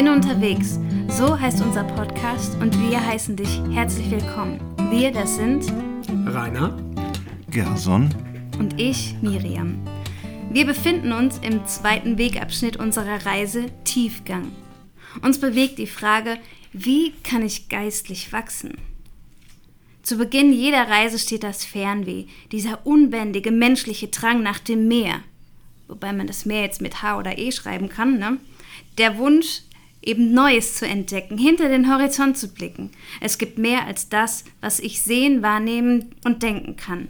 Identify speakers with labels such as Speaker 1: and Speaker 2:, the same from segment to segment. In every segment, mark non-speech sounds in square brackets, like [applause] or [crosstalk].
Speaker 1: Bin unterwegs. So heißt unser Podcast und wir heißen dich herzlich willkommen. Wir, das sind
Speaker 2: Rainer,
Speaker 3: Gerson
Speaker 1: und ich, Miriam. Wir befinden uns im zweiten Wegabschnitt unserer Reise Tiefgang. Uns bewegt die Frage, wie kann ich geistlich wachsen? Zu Beginn jeder Reise steht das Fernweh, dieser unbändige menschliche Drang nach dem Meer. Wobei man das Meer jetzt mit H oder E schreiben kann, ne? Der Wunsch, eben Neues zu entdecken, hinter den Horizont zu blicken. Es gibt mehr als das, was ich sehen, wahrnehmen und denken kann.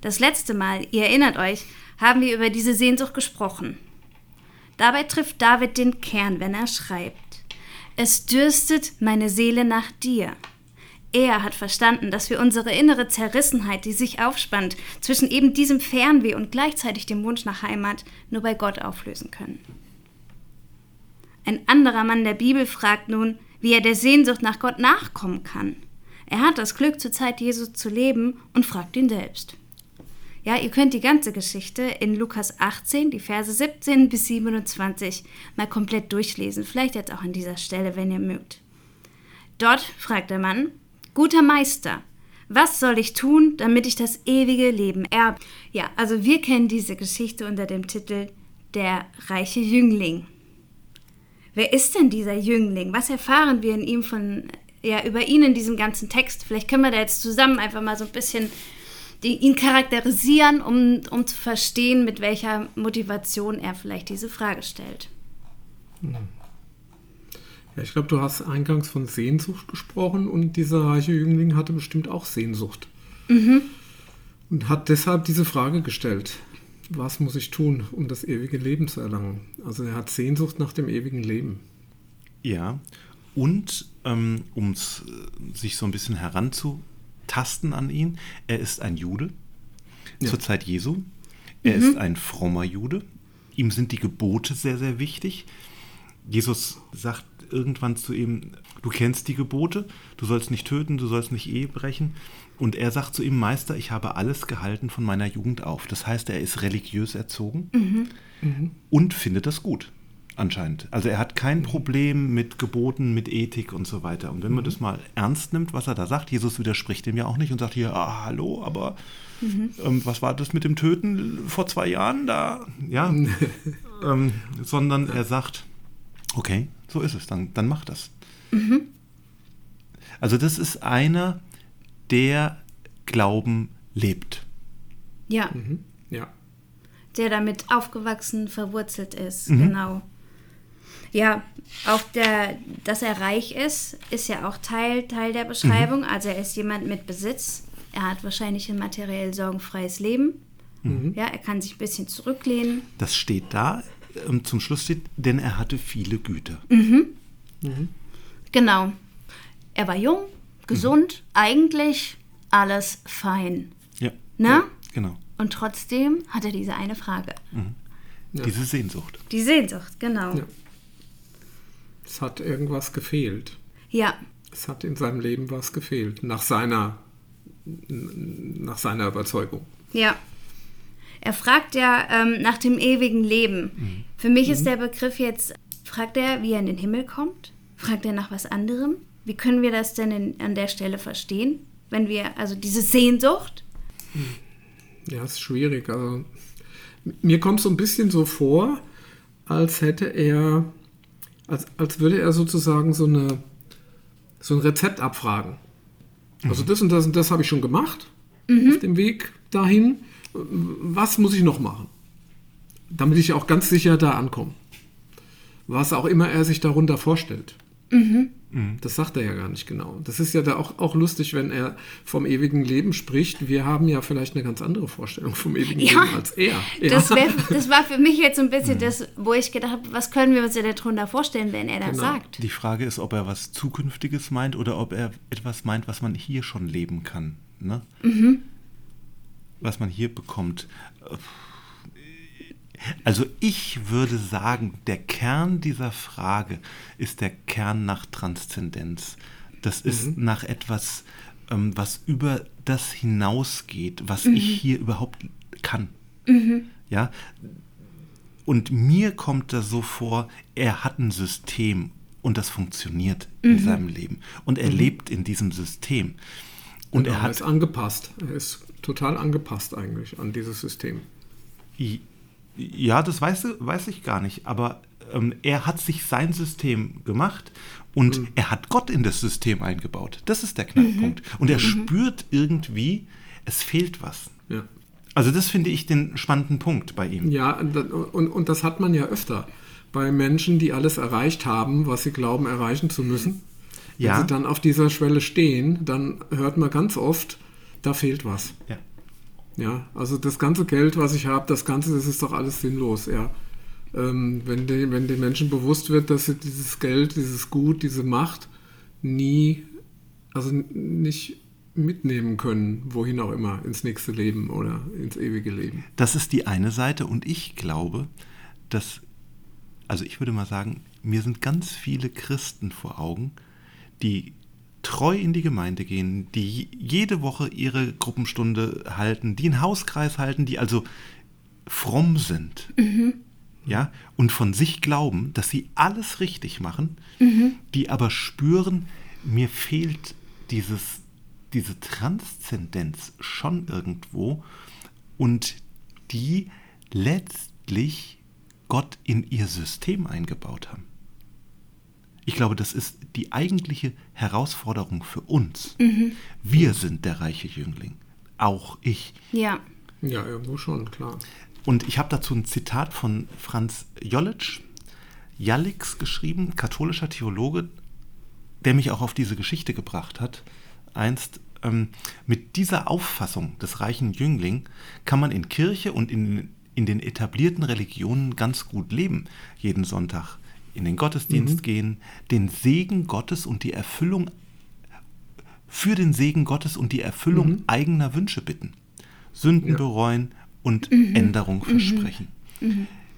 Speaker 1: Das letzte Mal, ihr erinnert euch, haben wir über diese Sehnsucht gesprochen. Dabei trifft David den Kern, wenn er schreibt. Es dürstet meine Seele nach dir. Er hat verstanden, dass wir unsere innere Zerrissenheit, die sich aufspannt, zwischen eben diesem Fernweh und gleichzeitig dem Wunsch nach Heimat, nur bei Gott auflösen können. Ein anderer Mann der Bibel fragt nun, wie er der Sehnsucht nach Gott nachkommen kann. Er hat das Glück, zur Zeit Jesus zu leben und fragt ihn selbst. Ja, ihr könnt die ganze Geschichte in Lukas 18, die Verse 17 bis 27 mal komplett durchlesen, vielleicht jetzt auch an dieser Stelle, wenn ihr mögt. Dort fragt der Mann, guter Meister, was soll ich tun, damit ich das ewige Leben erbe? Ja, also wir kennen diese Geschichte unter dem Titel Der reiche Jüngling. Wer ist denn dieser Jüngling? Was erfahren wir in ihm von, ja, über ihn in diesem ganzen Text? Vielleicht können wir da jetzt zusammen einfach mal so ein bisschen die, ihn charakterisieren, um, um zu verstehen, mit welcher Motivation er vielleicht diese Frage stellt.
Speaker 2: Ja, ich glaube, du hast eingangs von Sehnsucht gesprochen und dieser reiche Jüngling hatte bestimmt auch Sehnsucht. Mhm. Und hat deshalb diese Frage gestellt was muss ich tun, um das ewige Leben zu erlangen? Also er hat Sehnsucht nach dem ewigen Leben.
Speaker 3: Ja, und ähm, um äh, sich so ein bisschen heranzutasten an ihn, er ist ein Jude ja. zur Zeit Jesu. Er mhm. ist ein frommer Jude. Ihm sind die Gebote sehr, sehr wichtig. Jesus sagt irgendwann zu ihm, du kennst die Gebote, du sollst nicht töten, du sollst nicht Ehe brechen. Und er sagt zu ihm, Meister, ich habe alles gehalten von meiner Jugend auf. Das heißt, er ist religiös erzogen mhm. Mhm. und findet das gut, anscheinend. Also er hat kein Problem mit Geboten, mit Ethik und so weiter. Und wenn man mhm. das mal ernst nimmt, was er da sagt, Jesus widerspricht dem ja auch nicht und sagt hier, ah, hallo, aber mhm. ähm, was war das mit dem Töten vor zwei Jahren da? Ja, [laughs] ähm, sondern er sagt, okay, so ist es, dann, dann mach das. Mhm. Also das ist einer, der Glauben lebt.
Speaker 1: Ja. Mhm. Ja. Der damit aufgewachsen, verwurzelt ist, mhm. genau. Ja, auch der, dass er reich ist, ist ja auch Teil, Teil der Beschreibung. Mhm. Also er ist jemand mit Besitz. Er hat wahrscheinlich ein materiell sorgenfreies Leben. Mhm. Ja, er kann sich ein bisschen zurücklehnen.
Speaker 3: Das steht da. Zum Schluss steht, denn er hatte viele Güter.
Speaker 1: Mhm. Mhm. Genau. Er war jung, gesund, mhm. eigentlich alles fein.
Speaker 3: Ja.
Speaker 1: Ne?
Speaker 3: Ja, genau.
Speaker 1: Und trotzdem hat er diese eine Frage.
Speaker 3: Mhm. Ja. Diese Sehnsucht.
Speaker 1: Die Sehnsucht, genau. Ja.
Speaker 2: Es hat irgendwas gefehlt.
Speaker 1: Ja.
Speaker 2: Es hat in seinem Leben was gefehlt, nach seiner, nach seiner Überzeugung.
Speaker 1: Ja. Er fragt ja ähm, nach dem ewigen Leben. Mhm. Für mich ist mhm. der Begriff jetzt, fragt er, wie er in den Himmel kommt? Fragt er nach was anderem? Wie können wir das denn in, an der Stelle verstehen? Wenn wir, also diese Sehnsucht?
Speaker 2: Ja, ist schwierig. Also, mir kommt so ein bisschen so vor, als hätte er, als, als würde er sozusagen so, eine, so ein Rezept abfragen. Also mhm. das und das und das habe ich schon gemacht mhm. auf dem Weg dahin. Was muss ich noch machen? Damit ich auch ganz sicher da ankomme. Was auch immer er sich darunter vorstellt. Mhm. mhm. Das sagt er ja gar nicht genau. Das ist ja da auch, auch lustig, wenn er vom ewigen Leben spricht. Wir haben ja vielleicht eine ganz andere Vorstellung vom ewigen ja, Leben als er. [laughs]
Speaker 1: Ja. Das, wär, das, war für mich jetzt so ein bisschen mhm. das, wo ich gedacht habe, was können wir uns denn darunter vorstellen, wenn er das genau. sagt?
Speaker 3: Die Frage ist, ob er was Zukünftiges meint oder ob er etwas meint, was man hier schon leben kann. Ne? Mhm. Was man hier bekommt. Also ich würde sagen, der Kern dieser Frage ist der Kern nach Transzendenz. Das ist mhm. nach etwas, ähm, was über das hinausgeht, was mhm. ich hier überhaupt kann. Mhm. Ja. Und mir kommt das so vor, er hat ein System und das funktioniert in seinem Leben. Und er lebt in diesem System. Und
Speaker 2: Genau,
Speaker 3: er hat
Speaker 2: ist angepasst. Er ist total angepasst eigentlich an dieses System.
Speaker 3: Ja, das weiß, weiß ich gar nicht, aber ähm, er hat sich sein System gemacht und er hat Gott in das System eingebaut. Das ist der Knackpunkt. Und er spürt irgendwie, es fehlt was.
Speaker 2: Ja.
Speaker 3: Also das finde ich den spannenden Punkt bei ihm.
Speaker 2: Ja, und, und, und das hat man ja öfter bei Menschen, die alles erreicht haben, was sie glauben erreichen zu müssen. Wenn
Speaker 3: Ja.
Speaker 2: sie dann auf dieser Schwelle stehen, dann hört man ganz oft, da fehlt was.
Speaker 3: Ja.
Speaker 2: Ja, also das ganze Geld, was ich habe, das Ganze, das ist doch alles sinnlos, ja. Ähm, wenn, die, wenn den Menschen bewusst wird, dass sie dieses Geld, dieses Gut, diese Macht nie, also nicht mitnehmen können, wohin auch immer, ins nächste Leben oder ins ewige Leben.
Speaker 3: Das ist die eine Seite und ich glaube, dass, also ich würde mal sagen, mir sind ganz viele Christen vor Augen, die treu in die Gemeinde gehen, die jede Woche ihre Gruppenstunde halten, die einen Hauskreis halten, die also fromm sind. Ja, und von sich glauben, dass sie alles richtig machen, die aber spüren, mir fehlt dieses, diese Transzendenz schon irgendwo und die letztlich Gott in ihr System eingebaut haben. Ich glaube, das ist die eigentliche Herausforderung für uns. Wir sind der reiche Jüngling. Auch ich.
Speaker 1: Ja.
Speaker 2: Ja, irgendwo schon, klar.
Speaker 3: Und ich habe dazu ein Zitat von Franz Jollitsch, Jallix geschrieben, katholischer Theologe, der mich auch auf diese Geschichte gebracht hat. Einst ähm, mit dieser Auffassung des reichen Jüngling kann man in Kirche und in, in den etablierten Religionen ganz gut leben. Jeden Sonntag in den Gottesdienst gehen, den Segen Gottes und die Erfüllung für den Segen Gottes und die Erfüllung eigener Wünsche bitten. Sünden
Speaker 2: Ja.
Speaker 3: bereuen und Änderung versprechen.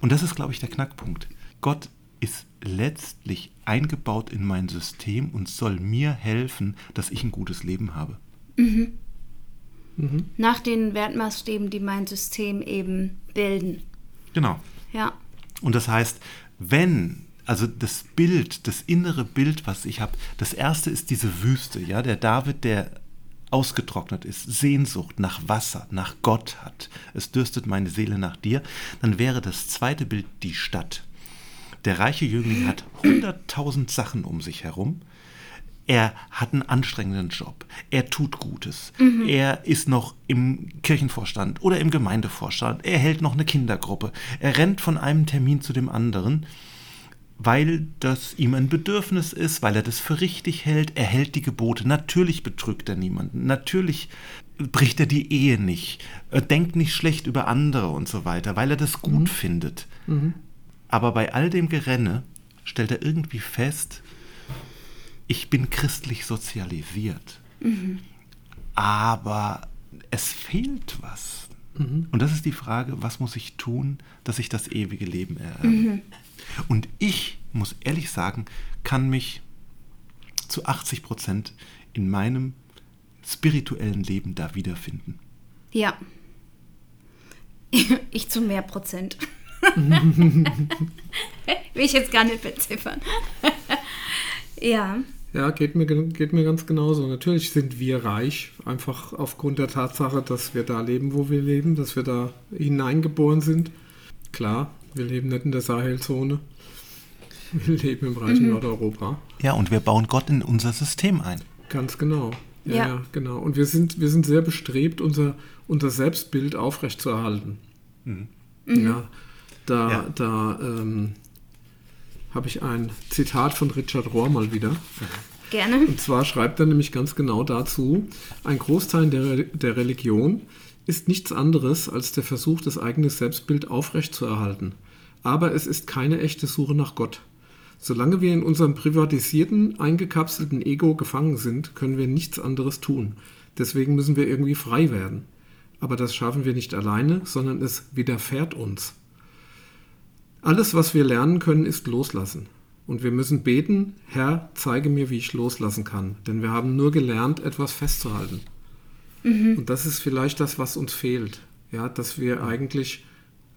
Speaker 3: Und das ist, glaube ich, der Knackpunkt. Gott ist letztlich eingebaut in mein System und soll mir helfen, dass ich ein gutes Leben habe.
Speaker 1: Nach den Wertmaßstäben, die mein System eben bilden.
Speaker 3: Genau.
Speaker 1: Ja.
Speaker 3: Und das heißt, wenn, also das Bild, das innere Bild, was ich habe, das erste ist diese Wüste, ja, der David, der ausgetrocknet ist, Sehnsucht nach Wasser, nach Gott hat, es dürstet meine Seele nach dir, dann wäre das zweite Bild die Stadt. Der reiche Jüngling hat hunderttausend Sachen um sich herum. Er hat einen anstrengenden Job. Er tut Gutes. Er ist noch im Kirchenvorstand oder im Gemeindevorstand. Er hält noch eine Kindergruppe. Er rennt von einem Termin zu dem anderen, weil das ihm ein Bedürfnis ist, weil er das für richtig hält. Er hält die Gebote. Natürlich betrügt er niemanden. Natürlich bricht er die Ehe nicht. Er denkt nicht schlecht über andere und so weiter, weil er das gut findet. Aber bei all dem Gerenne stellt er irgendwie fest, ich bin christlich sozialisiert. Aber es fehlt was. Und das ist die Frage, was muss ich tun, dass ich das ewige Leben ererbe? Und ich muss ehrlich sagen, kann mich zu 80 Prozent in meinem spirituellen Leben da wiederfinden.
Speaker 1: Ja. [laughs] Ich zu mehr Prozent. [laughs] Will ich jetzt gar nicht beziffern. [laughs] ja.
Speaker 2: Ja, geht mir, geht mir ganz genauso. Natürlich sind wir reich, einfach aufgrund der Tatsache, dass wir da leben, wo wir leben, dass wir da hineingeboren sind. Klar, wir leben nicht in der Sahelzone. Wir leben im reichen Nordeuropa.
Speaker 3: Ja, und wir bauen Gott in unser System ein.
Speaker 2: Ganz genau. Ja,
Speaker 1: Ja.
Speaker 2: ja. genau. Und wir sind, wir sind sehr bestrebt, unser, unser Selbstbild aufrechtzuerhalten. Ja, da,
Speaker 3: Ja.
Speaker 2: da ähm, habe ich ein Zitat von Richard Rohr mal wieder.
Speaker 1: Gerne.
Speaker 2: Und zwar schreibt er nämlich ganz genau dazu, ein Großteil der, der Religion ist nichts anderes als der Versuch, das eigene Selbstbild aufrechtzuerhalten. Aber es ist keine echte Suche nach Gott. Solange wir in unserem privatisierten, eingekapselten Ego gefangen sind, können wir nichts anderes tun. Deswegen müssen wir irgendwie frei werden. Aber das schaffen wir nicht alleine, sondern es widerfährt uns. Alles, was wir lernen können, ist loslassen. Und wir müssen beten, Herr, zeige mir, wie ich loslassen kann. Denn wir haben nur gelernt, etwas festzuhalten. Und das ist vielleicht das, was uns fehlt. Ja, dass wir eigentlich,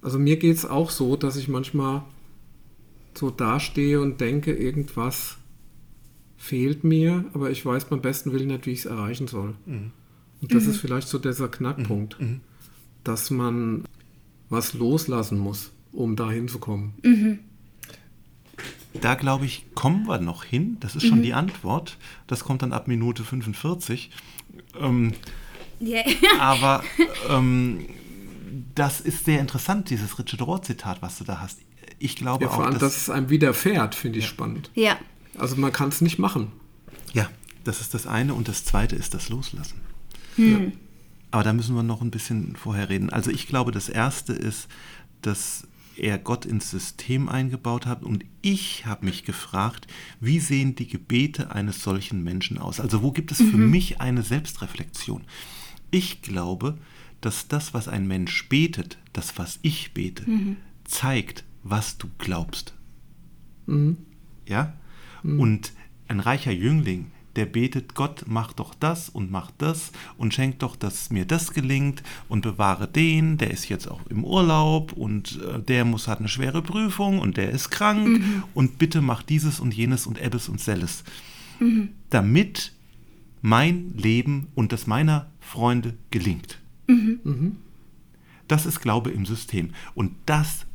Speaker 2: also mir geht es auch so, dass ich manchmal so dastehe und denke, irgendwas fehlt mir, aber ich weiß beim besten Willen nicht, wie ich es erreichen soll.
Speaker 3: Mhm.
Speaker 2: Und das ist vielleicht so dieser Knackpunkt, dass man was loslassen muss, um da hinzukommen.
Speaker 3: Da glaube ich, kommen wir noch hin. Das ist schon die Antwort. Das kommt dann ab Minute 45. Ähm,
Speaker 1: Ja.
Speaker 3: aber [laughs] ähm, das ist sehr interessant, dieses Richard Rohr-Zitat, was du da hast. Ich glaube
Speaker 2: Ja, vor
Speaker 3: auch,
Speaker 2: allem,
Speaker 3: dass,
Speaker 2: dass es einem widerfährt, finde ich spannend.
Speaker 1: ja.
Speaker 2: Also man kann es nicht machen.
Speaker 3: ja, das ist das eine und das zweite ist das Loslassen. Aber da müssen wir noch ein bisschen vorher reden. Also ich glaube, das erste ist, dass er Gott ins System eingebaut hat und ich habe mich gefragt, wie sehen die Gebete eines solchen Menschen aus? Also wo gibt es für mich eine Selbstreflexion? Ich glaube, dass das, was ein Mensch betet, das, was ich bete, zeigt, was du glaubst. Ja? Und ein reicher Jüngling, der betet, Gott, mach doch das und mach das und schenk doch, dass mir das gelingt und bewahre den, der ist jetzt auch im Urlaub und äh, der muss hat eine schwere Prüfung und der ist krank und bitte mach dieses und jenes und Ebbes und Selles. Damit mein Leben und das meiner Freunde gelingt. Das ist Glaube im System. Und das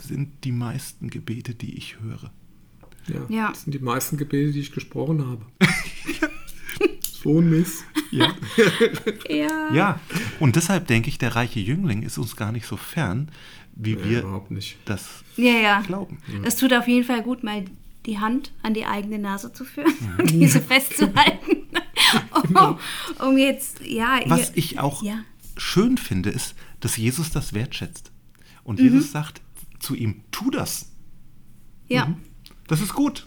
Speaker 3: sind die meisten Gebete, die ich höre.
Speaker 2: Ja,
Speaker 1: Ja.
Speaker 2: Das sind die meisten Gebete, die ich gesprochen habe. [laughs] so ein Mist.
Speaker 3: Ja. [laughs]
Speaker 1: Ja.
Speaker 3: ja. Und deshalb denke ich, der reiche Jüngling ist uns gar nicht so fern, wie
Speaker 2: Nee,
Speaker 3: wir
Speaker 2: überhaupt nicht.
Speaker 3: das
Speaker 1: Ja, ja.
Speaker 3: glauben.
Speaker 1: Es tut auf jeden Fall gut, mal die Hand an die eigene Nase zu führen und diese [laughs] festzuhalten. Oh, [laughs] um jetzt, ja.
Speaker 3: Was
Speaker 1: ihr-
Speaker 3: ich auch
Speaker 1: Ja.
Speaker 3: schön finde, ist, dass Jesus das wertschätzt. Und
Speaker 1: Mhm.
Speaker 3: Jesus sagt zu ihm, tu das.
Speaker 1: Ja.
Speaker 3: Das ist gut.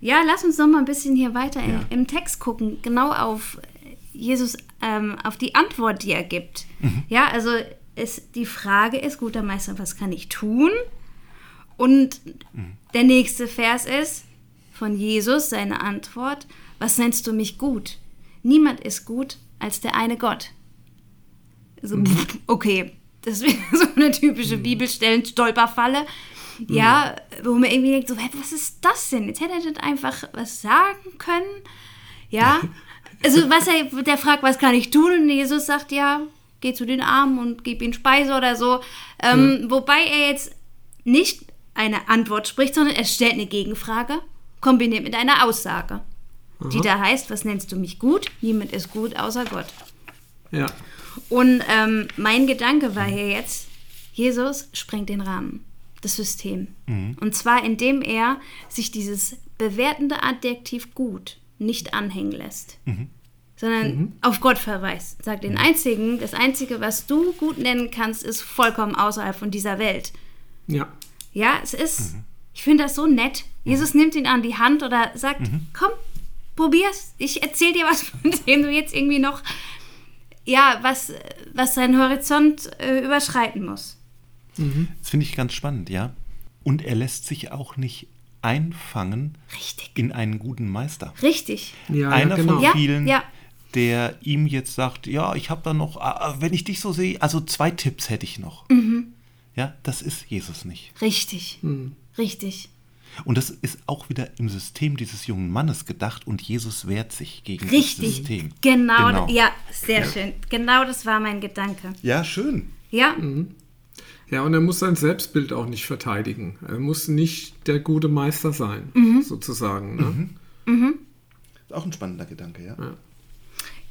Speaker 1: Ja, lass uns noch mal ein bisschen hier weiter
Speaker 3: Ja.
Speaker 1: im, im Text gucken, genau auf Jesus, ähm, auf die Antwort, die er gibt.
Speaker 3: Mhm.
Speaker 1: Ja, also es, die Frage ist, guter Meister, was kann ich tun? Und
Speaker 3: Mhm.
Speaker 1: der nächste Vers ist von Jesus, seine Antwort, was nennst du mich gut? Niemand ist gut als der eine Gott. So,
Speaker 3: Mhm.
Speaker 1: okay, das [laughs] wäre so eine typische Bibelstellen-Stolperfalle. Ja, wo man irgendwie denkt, so, was ist das denn? Jetzt hätte er nicht einfach was sagen können. Ja, [laughs] also was er, der fragt, was kann ich tun? Und Jesus sagt, ja, geh zu den Armen und gib ihnen Speise oder so. Ähm, Wobei er jetzt nicht eine Antwort spricht, sondern er stellt eine Gegenfrage, kombiniert mit einer Aussage, die da heißt, was nennst du mich gut? Niemand ist gut außer Gott.
Speaker 2: Ja.
Speaker 1: Und ähm, mein Gedanke war hier jetzt, Jesus sprengt den Rahmen, das System. Und zwar indem er sich dieses bewertende Adjektiv gut nicht anhängen lässt, sondern auf Gott verweist. Sagt den einzigen, das einzige, was du gut nennen kannst, ist vollkommen außerhalb von dieser Welt.
Speaker 2: Ja.
Speaker 1: Ja, es ist, ich finde das so nett. Jesus nimmt ihn an die Hand oder sagt, komm, probier's. Ich erzähl dir was, [laughs] von dem du jetzt irgendwie noch, ja, was, was seinen Horizont äh, überschreiten muss.
Speaker 3: Das finde ich ganz spannend, ja. Und er lässt sich auch nicht einfangen
Speaker 1: Richtig.
Speaker 3: in einen guten Meister.
Speaker 1: Richtig.
Speaker 2: Ja,
Speaker 3: Einer
Speaker 2: ja, genau.
Speaker 3: von vielen,
Speaker 1: ja.
Speaker 3: der ihm jetzt sagt, ja, ich habe da noch, ah, wenn ich dich so sehe, also zwei Tipps hätte ich noch.
Speaker 1: Mhm.
Speaker 3: Ja, das ist Jesus nicht.
Speaker 1: Richtig. Richtig.
Speaker 3: Und das ist auch wieder im System dieses jungen Mannes gedacht und Jesus wehrt sich gegen das
Speaker 1: Richtig.
Speaker 3: System.
Speaker 1: Genau. Ja, sehr schön. Genau das war mein Gedanke.
Speaker 3: Ja, schön.
Speaker 1: Ja,
Speaker 2: Ja, und er muss sein Selbstbild auch nicht verteidigen. Er muss nicht der gute Meister sein,
Speaker 1: Mhm.
Speaker 2: sozusagen. Ne?
Speaker 3: Ist auch ein spannender Gedanke, ja.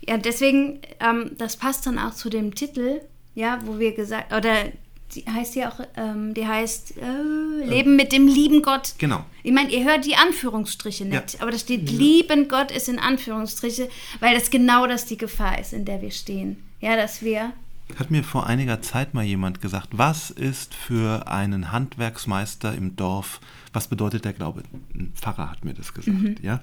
Speaker 1: Ja, deswegen, ähm, das passt dann auch zu dem Titel, ja, wo wir gesagt, oder die heißt ja auch, ähm, die heißt äh, Leben mit dem lieben Gott.
Speaker 3: Genau.
Speaker 1: Ich meine, ihr hört die Anführungsstriche nicht,
Speaker 3: Ja.
Speaker 1: aber da steht lieben Gott ist in Anführungsstriche, weil das genau das die Gefahr ist, in der wir stehen. Ja, dass wir,
Speaker 3: Hat mir vor einiger Zeit mal jemand gesagt, was ist für einen Handwerksmeister im Dorf, was bedeutet der Glaube? Ein Pfarrer hat mir das gesagt, ja. Und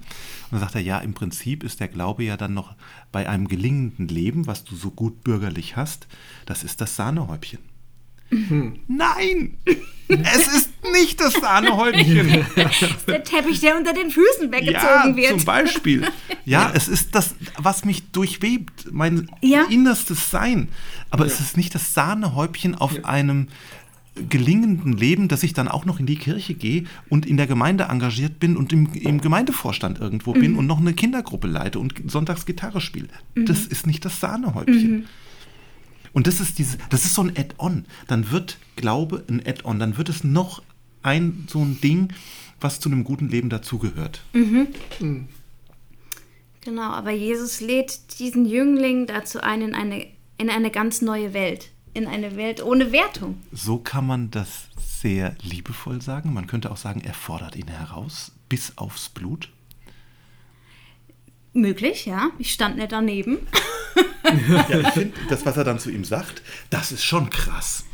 Speaker 3: dann sagt er, ja, im Prinzip ist der Glaube ja dann noch bei einem gelingenden Leben, was du so gut bürgerlich hast, das ist das Sahnehäubchen. Nein! Es ist nicht das Sahnehäubchen. [laughs]
Speaker 1: der Teppich, der unter den Füßen weggezogen
Speaker 3: Ja,
Speaker 1: wird.
Speaker 3: zum Beispiel. Ja, es ist das, was mich durchwebt, mein
Speaker 1: Ja.
Speaker 3: innerstes Sein. Aber es ist nicht das Sahnehäubchen auf einem gelingenden Leben, dass ich dann auch noch in die Kirche gehe und in der Gemeinde engagiert bin und im, im Gemeindevorstand irgendwo bin
Speaker 1: Mhm.
Speaker 3: und noch eine Kindergruppe leite und sonntags Gitarre spiele. Das ist nicht das Sahnehäubchen.
Speaker 1: Mhm.
Speaker 3: Und das ist diese, das ist so ein Add-on. Dann wird Glaube ein Add-on. Dann wird es noch ein so ein Ding, was zu einem guten Leben dazugehört.
Speaker 1: Genau, aber Jesus lädt diesen Jüngling dazu ein in eine, in eine ganz neue Welt. In eine Welt ohne Wertung.
Speaker 3: So kann man das sehr liebevoll sagen. Man könnte auch sagen, er fordert ihn heraus bis aufs Blut.
Speaker 1: Möglich, ja. Ich stand nicht daneben. [laughs] [laughs]
Speaker 3: Ja, ich finde, das, was er dann zu ihm sagt, das ist schon krass.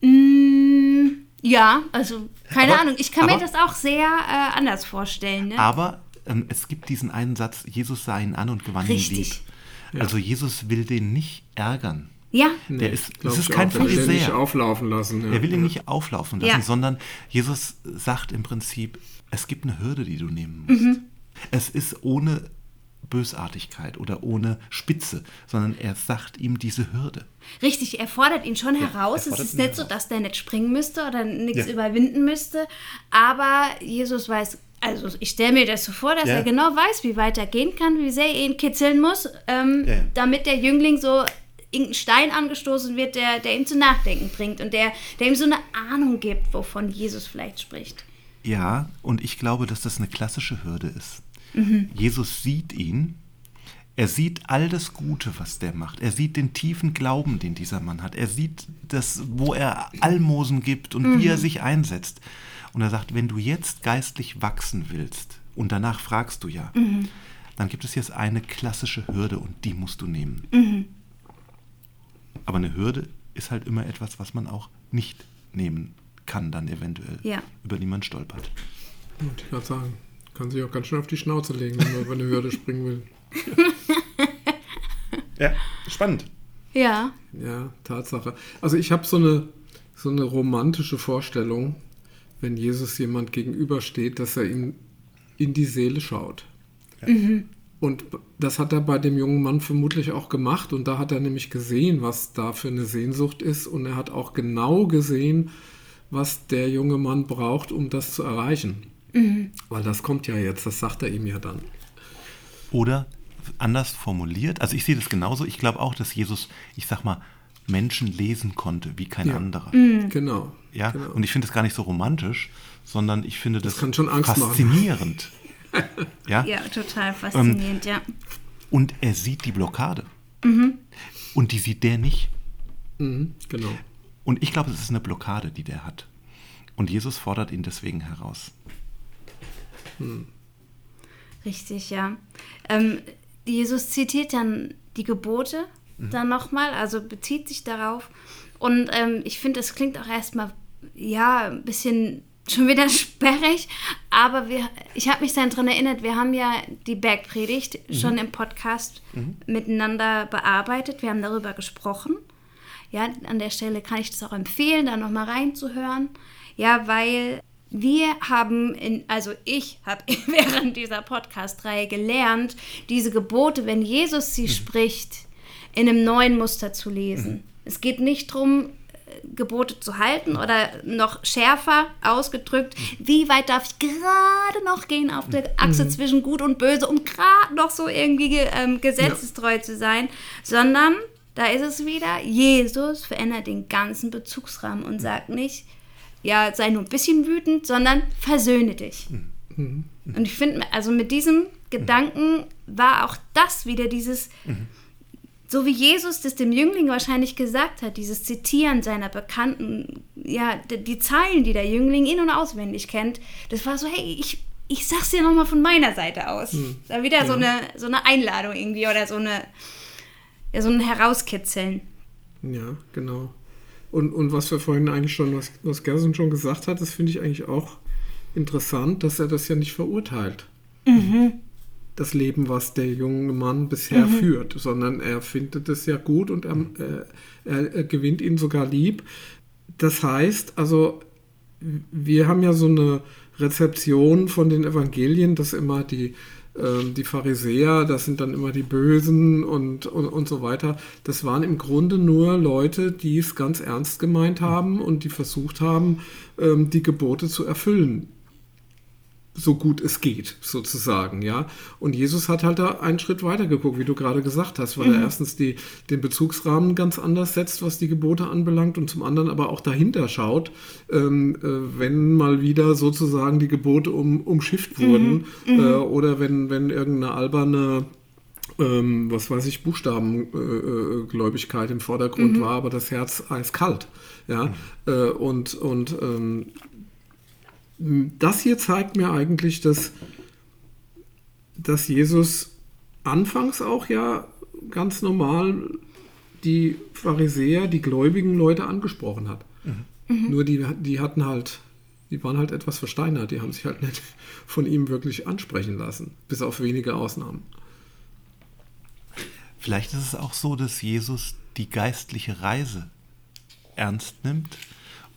Speaker 1: Mm, ja, also keine
Speaker 3: Aber-
Speaker 1: Ahnung. Ich kann mir
Speaker 3: aber-
Speaker 1: das auch sehr äh, anders vorstellen. Ne?
Speaker 3: Aber ähm, es gibt diesen einen Satz, Jesus sah ihn an und gewann ihn
Speaker 1: Richtig.
Speaker 3: lieb. Also Jesus will den nicht ärgern.
Speaker 1: Ja,
Speaker 3: Der ist, das ist kein
Speaker 2: auch, der will den nicht
Speaker 3: Pharisäer.
Speaker 2: auflaufen lassen. Ja.
Speaker 3: Er will ihn nicht auflaufen lassen,
Speaker 1: Ja.
Speaker 3: sondern Jesus sagt im Prinzip, es gibt eine Hürde, die du nehmen musst.
Speaker 1: Mhm.
Speaker 3: Es ist ohne Bösartigkeit oder ohne Spitze, sondern er sagt ihm diese Hürde.
Speaker 1: richtig. Er fordert ihn schon heraus.
Speaker 3: er
Speaker 1: Es ist nicht so, dass der nicht springen müsste oder nichts
Speaker 3: Ja.
Speaker 1: überwinden müsste. Aber Jesus weiß, also ich stelle mir das so vor, dass
Speaker 3: Ja.
Speaker 1: er genau weiß, wie weit er gehen kann, wie sehr er ihn kitzeln muss, ähm,
Speaker 3: Ja, ja.
Speaker 1: damit der Jüngling so irgendein Stein angestoßen wird, der, der ihm zu nachdenken bringt und der, der ihm so eine Ahnung gibt, wovon Jesus vielleicht spricht.
Speaker 3: Ja, und ich glaube, dass das eine klassische Hürde ist.
Speaker 1: Mhm.
Speaker 3: Jesus sieht ihn, er sieht all das Gute, was der macht. Er sieht den tiefen Glauben, den dieser Mann hat. Er sieht das, wo er Almosen gibt und wie er
Speaker 1: Mhm.
Speaker 3: sich einsetzt. Und er sagt, wenn du jetzt geistlich wachsen willst, und danach fragst du ja,
Speaker 1: Mhm.
Speaker 3: dann gibt es jetzt eine klassische Hürde und die musst du nehmen.
Speaker 1: Mhm.
Speaker 3: Aber eine Hürde ist halt immer etwas, was man auch nicht nehmen kann, dann eventuell,
Speaker 1: Ja.
Speaker 3: über die man stolpert.
Speaker 2: Wollte ich gerade sagen. Kann sich auch ganz schön auf die Schnauze legen, wenn man über eine Hürde springen will. [laughs]
Speaker 3: Ja, spannend.
Speaker 1: Ja,
Speaker 2: Ja, Tatsache. Also ich habe so eine, so eine romantische Vorstellung, wenn Jesus jemand gegenübersteht, dass er ihm in die Seele schaut. Und das hat er bei dem jungen Mann vermutlich auch gemacht. Und da hat er nämlich gesehen, was da für eine Sehnsucht ist. Und er hat auch genau gesehen, was der junge Mann braucht, um das zu erreichen. Weil das kommt ja jetzt, das sagt er ihm ja dann.
Speaker 3: Oder anders formuliert, also ich sehe das genauso, ich glaube auch, dass Jesus, ich sag mal, Menschen lesen konnte wie kein
Speaker 2: Ja.
Speaker 3: anderer.
Speaker 2: Genau.
Speaker 3: Ja,
Speaker 2: genau.
Speaker 3: und ich finde es gar nicht so romantisch, sondern ich finde das,
Speaker 2: kann schon Angst machen.
Speaker 3: faszinierend. [laughs] ja?
Speaker 1: ja, total faszinierend, ja.
Speaker 3: Und er sieht die Blockade.
Speaker 1: Mhm.
Speaker 3: Und die sieht der nicht.
Speaker 2: Mhm, genau.
Speaker 3: Und ich glaube, es ist eine Blockade, die der hat. Und Jesus fordert ihn deswegen heraus.
Speaker 1: Richtig, ja. Ähm, Jesus zitiert dann die Gebote dann nochmal, also bezieht sich darauf. Und ähm, ich finde, das klingt auch erstmal, ja, ein bisschen schon wieder [laughs] sperrig, aber wir, ich habe mich dann daran erinnert, wir haben ja die Bergpredigt schon im Podcast miteinander bearbeitet, wir haben darüber gesprochen. Ja, an der Stelle kann ich das auch empfehlen, da nochmal reinzuhören. Ja, weil wir haben, in, also ich habe [laughs] während dieser Podcast-Reihe gelernt, diese Gebote, wenn Jesus sie spricht, in einem neuen Muster zu lesen. Es geht nicht darum, Gebote zu halten oder noch schärfer ausgedrückt, wie weit darf ich gerade noch gehen auf der Achse zwischen Gut und Böse, um gerade noch so irgendwie ge- ähm, gesetzestreu zu sein, sondern da ist es wieder, Jesus verändert den ganzen Bezugsrahmen und sagt nicht, ja, sei nur ein bisschen wütend, sondern versöhne dich. Und ich finde, also mit diesem Gedanken war auch das wieder dieses, so wie Jesus das dem Jüngling wahrscheinlich gesagt hat, dieses Zitieren seiner Bekannten, ja, die, Zeilen, die der Jüngling in- und auswendig kennt, das war so, hey, ich, ich sag's dir nochmal von meiner Seite aus. Da wieder so, eine, so eine Einladung irgendwie oder so eine, ja, so ein Herauskitzeln.
Speaker 2: Ja, genau. Und, und was wir vorhin eigentlich schon, was, was Gerson schon gesagt hat, das finde ich eigentlich auch interessant, dass er das ja nicht verurteilt. Das Leben, was der junge Mann bisher führt, sondern er findet es ja gut und er, äh, er, er gewinnt ihn sogar lieb. Das heißt, also wir haben ja so eine Rezeption von den Evangelien, dass immer die die Pharisäer, das sind dann immer die Bösen und, und, und so weiter. Das waren im Grunde nur Leute, die es ganz ernst gemeint haben und die versucht haben, ähm, die Gebote zu erfüllen so gut es geht, sozusagen, ja. Und Jesus hat halt da einen Schritt weiter geguckt, wie du gerade gesagt hast, weil mhm. er erstens die, den Bezugsrahmen ganz anders setzt, was die Gebote anbelangt, und zum anderen aber auch dahinter schaut, ähm, äh, wenn mal wieder sozusagen die Gebote um, umschifft wurden mhm. äh, mhm. oder wenn, wenn irgendeine alberne ähm, was weiß ich, Buchstabengläubigkeit äh, im Vordergrund mhm. war, aber das Herz eiskalt. Ja? Mhm. Äh, und und ähm, das hier zeigt mir eigentlich, dass, dass Jesus anfangs auch ja ganz normal die Pharisäer, die gläubigen Leute angesprochen hat. Mhm. Nur die, die hatten halt, die waren halt etwas versteinert, die haben sich halt nicht von ihm wirklich ansprechen lassen, bis auf wenige Ausnahmen.
Speaker 3: Vielleicht ist es auch so, dass Jesus die geistliche Reise ernst nimmt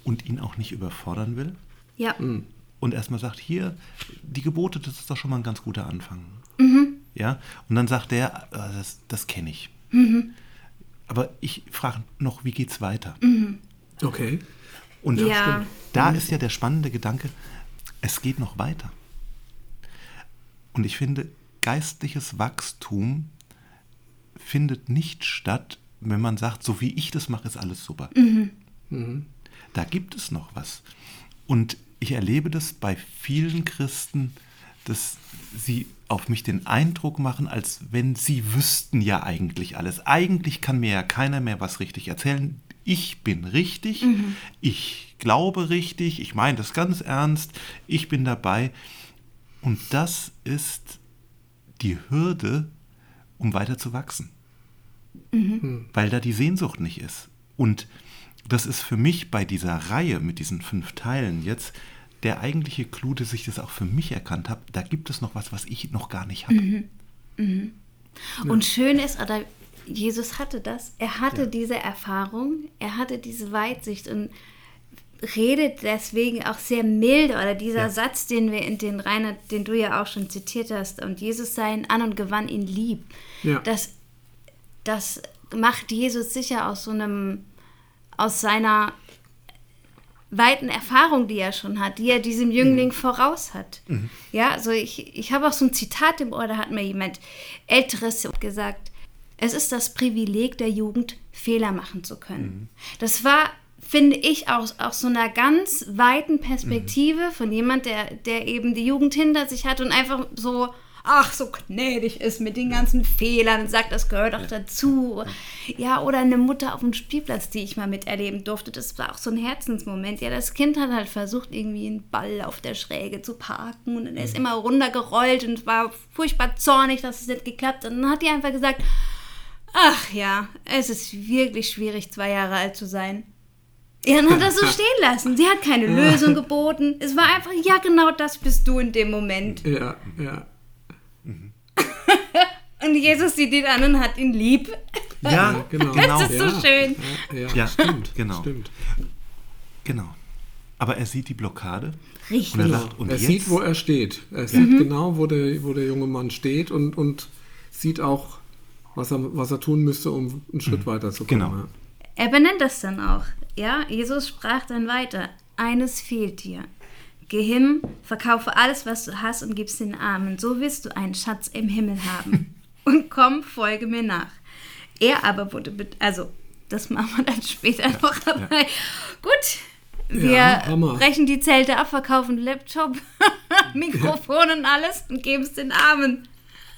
Speaker 3: und ihn auch nicht überfordern will.
Speaker 1: Ja. Mhm
Speaker 3: und erstmal sagt, hier, die Gebote, das ist doch schon mal ein ganz guter Anfang. Mhm. Ja, und dann sagt der, äh, das, das kenne ich. Mhm. Aber ich frage noch, wie geht's weiter? Mhm.
Speaker 2: Okay.
Speaker 3: Und ja. da ist ja der spannende Gedanke, es geht noch weiter. Und ich finde, geistliches Wachstum findet nicht statt, wenn man sagt, so wie ich das mache, ist alles super. Mhm. Mhm. Da gibt es noch was. Und ich erlebe das bei vielen Christen, dass sie auf mich den Eindruck machen, als wenn sie wüssten ja eigentlich alles. Eigentlich kann mir ja keiner mehr was richtig erzählen. Ich bin richtig, mhm. ich glaube richtig, ich meine das ganz ernst, ich bin dabei. Und das ist die Hürde, um weiter zu wachsen. Mhm. Weil da die Sehnsucht nicht ist. Und das ist für mich bei dieser Reihe mit diesen fünf Teilen jetzt der eigentliche Clou, dass ich das auch für mich erkannt habe. Da gibt es noch was, was ich noch gar nicht habe. Mhm.
Speaker 1: Mhm. Und ja. schön ist, oder Jesus hatte das. Er hatte ja. diese Erfahrung, er hatte diese Weitsicht und redet deswegen auch sehr milde oder dieser ja. Satz, den wir in den Rainer, den du ja auch schon zitiert hast, und Jesus sah ihn an und gewann ihn lieb. Ja. Das, das macht Jesus sicher aus so einem aus seiner weiten Erfahrung, die er schon hat, die er diesem Jüngling mhm. voraus hat. Mhm. Ja, also ich, ich habe auch so ein Zitat im Ohr, da hat mir jemand Älteres gesagt, es ist das Privileg der Jugend, Fehler machen zu können. Mhm. Das war, finde ich, aus, aus so einer ganz weiten Perspektive mhm. von jemand, der, der eben die Jugend hinter sich hat und einfach so ach, so gnädig ist mit den ganzen Fehlern und sagt, das gehört auch dazu. Ja, oder eine Mutter auf dem Spielplatz, die ich mal miterleben durfte, das war auch so ein Herzensmoment. Ja, das Kind hat halt versucht, irgendwie einen Ball auf der Schräge zu parken und er ist immer runtergerollt und war furchtbar zornig, dass es nicht geklappt hat. Und dann hat die einfach gesagt, ach ja, es ist wirklich schwierig, zwei Jahre alt zu sein. Ja, dann hat das so [laughs] stehen lassen. Sie hat keine Lösung geboten. Es war einfach, ja, genau das bist du in dem Moment.
Speaker 2: Ja, ja. [laughs]
Speaker 1: Und Jesus sieht ihn an und hat ihn lieb.
Speaker 3: Ja, [laughs] genau. Das
Speaker 1: ist so schön.
Speaker 3: Ja, ja, ja, stimmt, genau. Stimmt. Genau. Aber er sieht die Blockade.
Speaker 1: Richtig.
Speaker 2: Und er, genau. sagt, und er sieht, wo er steht. Er sieht mhm. genau, wo der, wo der junge Mann steht und, und sieht auch, was er, was er tun müsste, um einen Schritt mhm. weiter zu kommen. Genau.
Speaker 1: Er benennt das dann auch. Ja, Jesus sprach dann weiter. Eines fehlt dir. Geh hin, verkaufe alles, was du hast und gib's den Armen. So wirst du einen Schatz im Himmel haben. [laughs] und komm, folge mir nach. Er aber wurde, also das machen wir dann später ja, noch. Aber ja. gut, wir ja, brechen die Zelte ab, verkaufen Laptop, [laughs] Mikrofon und alles und geben es den Armen.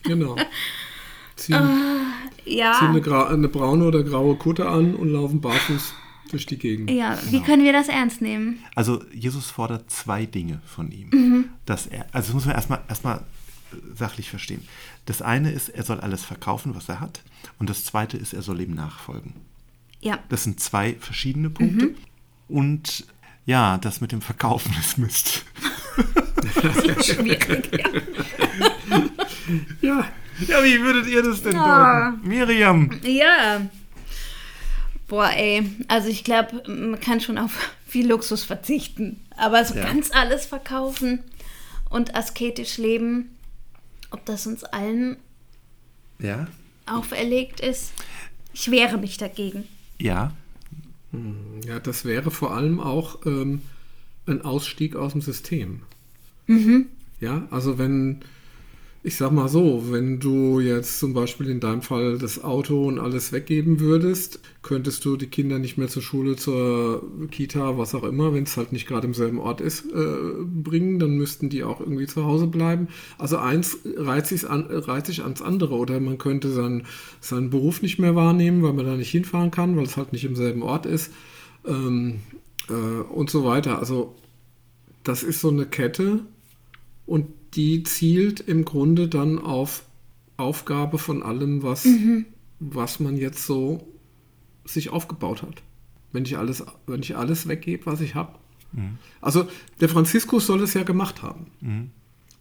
Speaker 2: Genau. [laughs] Ziehen, uh, ja. ziehen eine, eine, braune oder graue Kutte an und laufen barfuß durch die Gegend.
Speaker 1: Ja, genau. wie können wir das ernst nehmen?
Speaker 3: Also Jesus fordert zwei Dinge von ihm. Mhm. Dass er, also das muss man erstmal erstmal sachlich verstehen. Das eine ist, er soll alles verkaufen, was er hat. Und das zweite ist, er soll ihm nachfolgen.
Speaker 1: Ja.
Speaker 3: Das sind zwei verschiedene Punkte. Mhm. Und ja, das mit dem Verkaufen ist Mist.
Speaker 1: das ist [laughs] schwierig,
Speaker 3: ja. ja. Ja, wie würdet ihr das denn ja. deuten? Miriam.
Speaker 1: Ja. Boah, ey. Also ich glaube, man kann schon auf [laughs] viel Luxus verzichten. Aber so ja. ganz alles verkaufen und asketisch leben, ob das uns allen
Speaker 3: Ja?
Speaker 1: auferlegt ist. Ich wehre mich dagegen.
Speaker 3: Ja.
Speaker 2: Ja, das wäre vor allem auch ähm, ein Ausstieg aus dem System. Ja, also wenn, ich sag mal so, wenn du jetzt zum Beispiel in deinem Fall das Auto und alles weggeben würdest, könntest du die Kinder nicht mehr zur Schule, zur Kita, was auch immer, wenn es halt nicht gerade im selben Ort ist, äh, bringen, dann müssten die auch irgendwie zu Hause bleiben. Also eins reizt sich, an, reizt sich ans andere oder man könnte seinen, seinen Beruf nicht mehr wahrnehmen, weil man da nicht hinfahren kann, weil es halt nicht im selben Ort ist ähm, äh, und so weiter. Also das ist so eine Kette und die zielt im Grunde dann auf Aufgabe von allem, was, was man jetzt so sich aufgebaut hat. Wenn ich alles, wenn ich alles weggebe, was ich habe. Also der Franziskus soll es ja gemacht haben.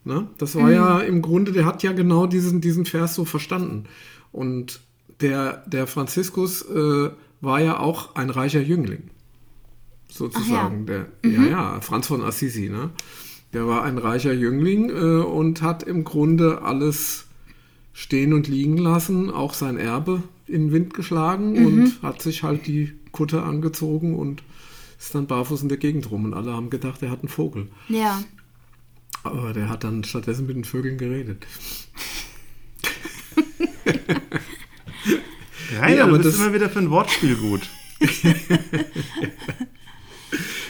Speaker 2: Ne? Das war ja im Grunde, der hat ja genau diesen, diesen Vers so verstanden. Und der, der Franziskus äh, war ja auch ein reicher Jüngling sozusagen. Der, ja, ja, Franz von Assisi, ne? Der war ein reicher Jüngling äh, und hat im Grunde alles stehen und liegen lassen, auch sein Erbe in den Wind geschlagen und hat sich halt die Kutte angezogen und ist dann barfuß in der Gegend rum. Und alle haben gedacht, er hat einen Vogel.
Speaker 1: Ja.
Speaker 2: Aber der hat dann stattdessen mit den Vögeln geredet. [laughs]
Speaker 3: Rainer,
Speaker 2: aber
Speaker 3: du bist
Speaker 2: das-
Speaker 3: immer wieder für ein Wortspiel gut. [laughs]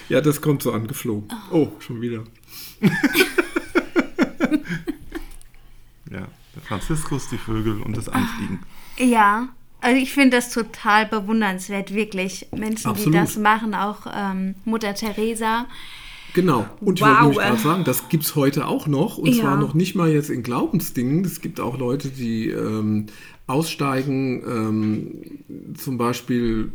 Speaker 2: Ja, das kommt so angeflogen. Oh, schon wieder. [laughs]
Speaker 3: Ja, der Franziskus, die Vögel und das Anfliegen.
Speaker 1: Ja. Also ich finde das total bewundernswert, wirklich. Menschen,
Speaker 2: Absolut.
Speaker 1: die das machen, auch ähm, Mutter Teresa.
Speaker 2: Genau. Und ich
Speaker 1: Wow.
Speaker 2: wollte nämlich gerade sagen, das gibt es heute auch noch. Und
Speaker 1: Ja.
Speaker 2: zwar noch nicht mal jetzt in Glaubensdingen. Es gibt auch Leute, die ähm, aussteigen, ähm, zum Beispiel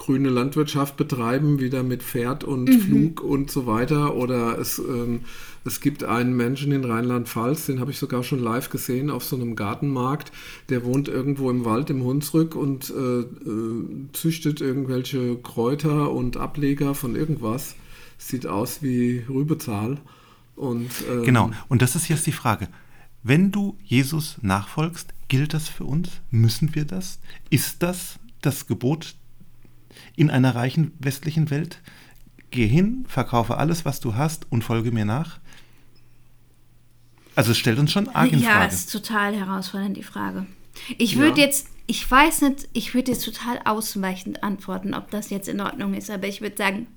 Speaker 2: grüne Landwirtschaft betreiben, wieder mit Pferd und
Speaker 1: Mhm.
Speaker 2: Flug und so weiter. Oder es, ähm, es gibt einen Menschen in Rheinland-Pfalz, den habe ich sogar schon live gesehen auf so einem Gartenmarkt. Der wohnt irgendwo im Wald im Hunsrück und äh, äh, züchtet irgendwelche Kräuter und Ableger von irgendwas. Sieht aus wie Rübezahl. Und, ähm,
Speaker 3: Genau, und das ist jetzt die Frage. Wenn du Jesus nachfolgst, gilt das für uns? Müssen wir das? Ist das das Gebot in einer reichen westlichen Welt? Geh hin, verkaufe alles, was du hast und folge mir nach? Also es stellt uns schon arg in
Speaker 1: ja,
Speaker 3: Frage.
Speaker 1: ist total herausfordernd, die Frage. Ich würde
Speaker 2: Ja.
Speaker 1: jetzt, ich weiß nicht, ich würde jetzt total ausweichend antworten, ob das jetzt in Ordnung ist, aber ich würde sagen,